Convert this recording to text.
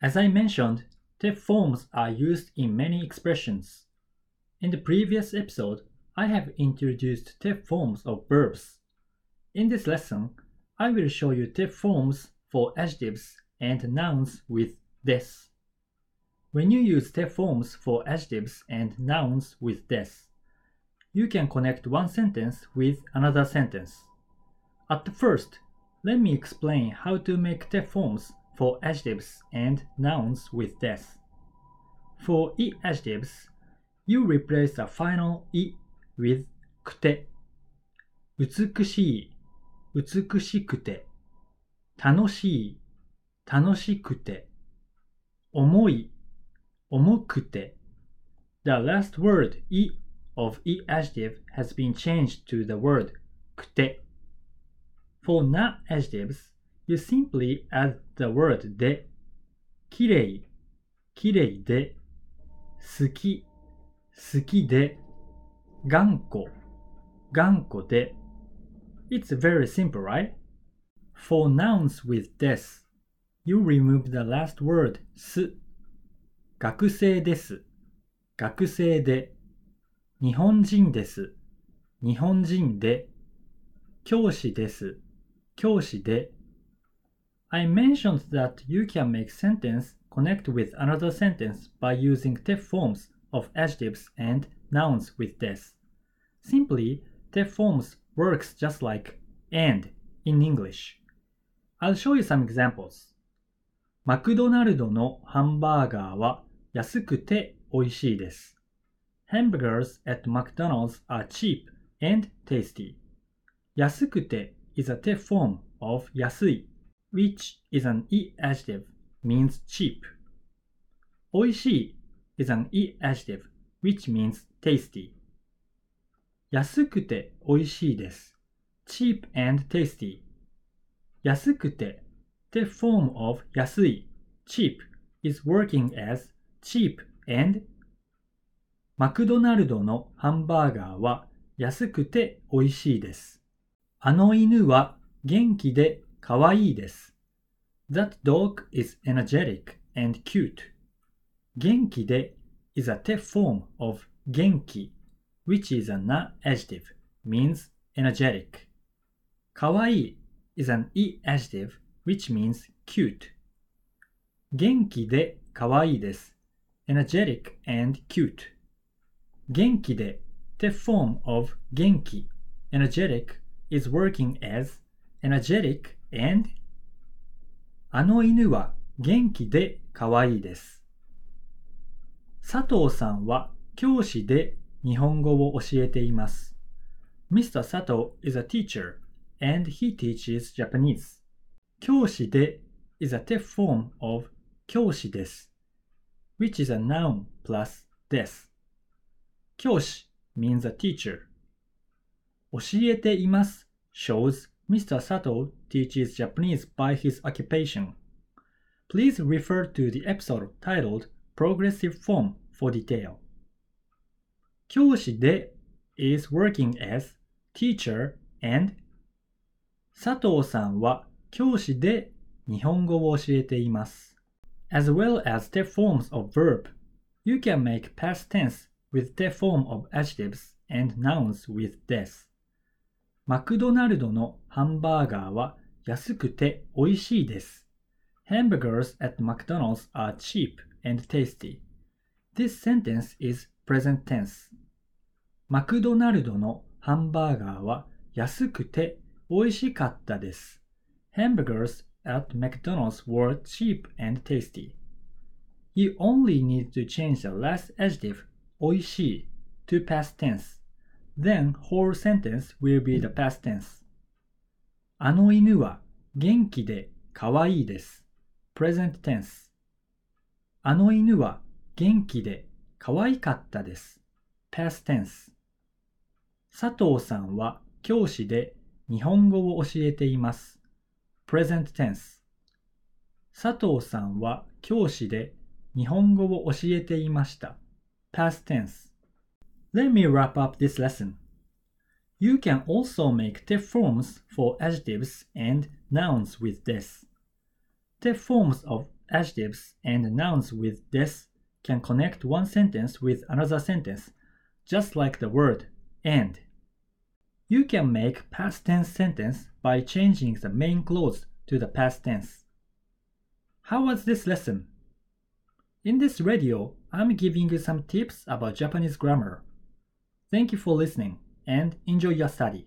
As I mentioned, te forms are used in many expressions. In the previous episode, I have introduced te forms of verbs. In this lesson, I will show you te forms for adjectives and nouns with des. When you use te forms for adjectives and nouns with des, you can connect one sentence with another sentence. At first, let me explain how to make te forms for adjectives and nouns with des. For i adjectives, you replace the final i with くて美しい美しくて楽しい楽しくて重い重くて The last word i of i adjective has been changed to the word くて For not adjectives, you simply add the word できれいきれいで好き好きで頑固頑固で It's very simple, right? For nouns with des, you remove the last word す学生です学生で日本人です日本人で教師です教師で I mentioned that you can make sentence connect with another sentence by using te forms of adjectives and nouns with des. Simply, te forms works just like and in English. I'll show you some examples. マクドナルドのハンバーガーは安くて美味しいです。Hamburgers at McDonald's are cheap and tasty. 安くて is a te form of 安い which is an e adjective means cheap. 美味しい is an e adjective which means tasty. 安くて美味しいです。cheap and tasty. 安くて the form of 安い cheap is working as cheap and マクドナルドのハンバーガーは安くて美味しいです。あの犬は元気で kawaii. That dog is energetic and cute. Genki de is a te form of genki, which is a na adjective, means energetic. Kawaii is an i adjective, which means cute. Genki de kawaii energetic and cute. Genki de, form of genki, energetic, is working as energetic and あの犬は元気で可愛いいです。佐藤さんは教師で日本語を教えています。Mr. Sato is a teacher and he teaches Japanese. 教師で is a te form of 教師です。which is a noun plus です。教師 means a teacher. 教えています shows Mr. Sato teaches Japanese by his occupation. Please refer to the episode titled Progressive Form for detail. 教師で is working as teacher and 佐藤さんは教師で日本語を教えています。As well as the forms of verb, you can make past tense with the form of adjectives and nouns with des. マクドナルドのハンバーガーは安くて美味しいです。Hamburgers at McDonald's are cheap and tasty. This sentence is present tense. マクドナルドのハンバーガーは安くて美味しかったです。Hamburgers at McDonald's were cheap and tasty. You only need to change the last adjective 美味しい to past tense. Then whole sentence will be the past tense. あの犬は元気で可愛いいです。present tense. あの犬は元気で可愛かったです。past tense. 佐藤さんは教師で日本語を教えています。present tense. 佐藤さんは教師で日本語を教えていました。past tense. Let me wrap up this lesson. You can also make te forms for adjectives and nouns with des. Te forms of adjectives and nouns with des can connect one sentence with another sentence, just like the word and. You can make past tense sentence by changing the main clause to the past tense. How was this lesson? In this radio, I'm giving you some tips about Japanese grammar. Thank you for listening and enjoy your study.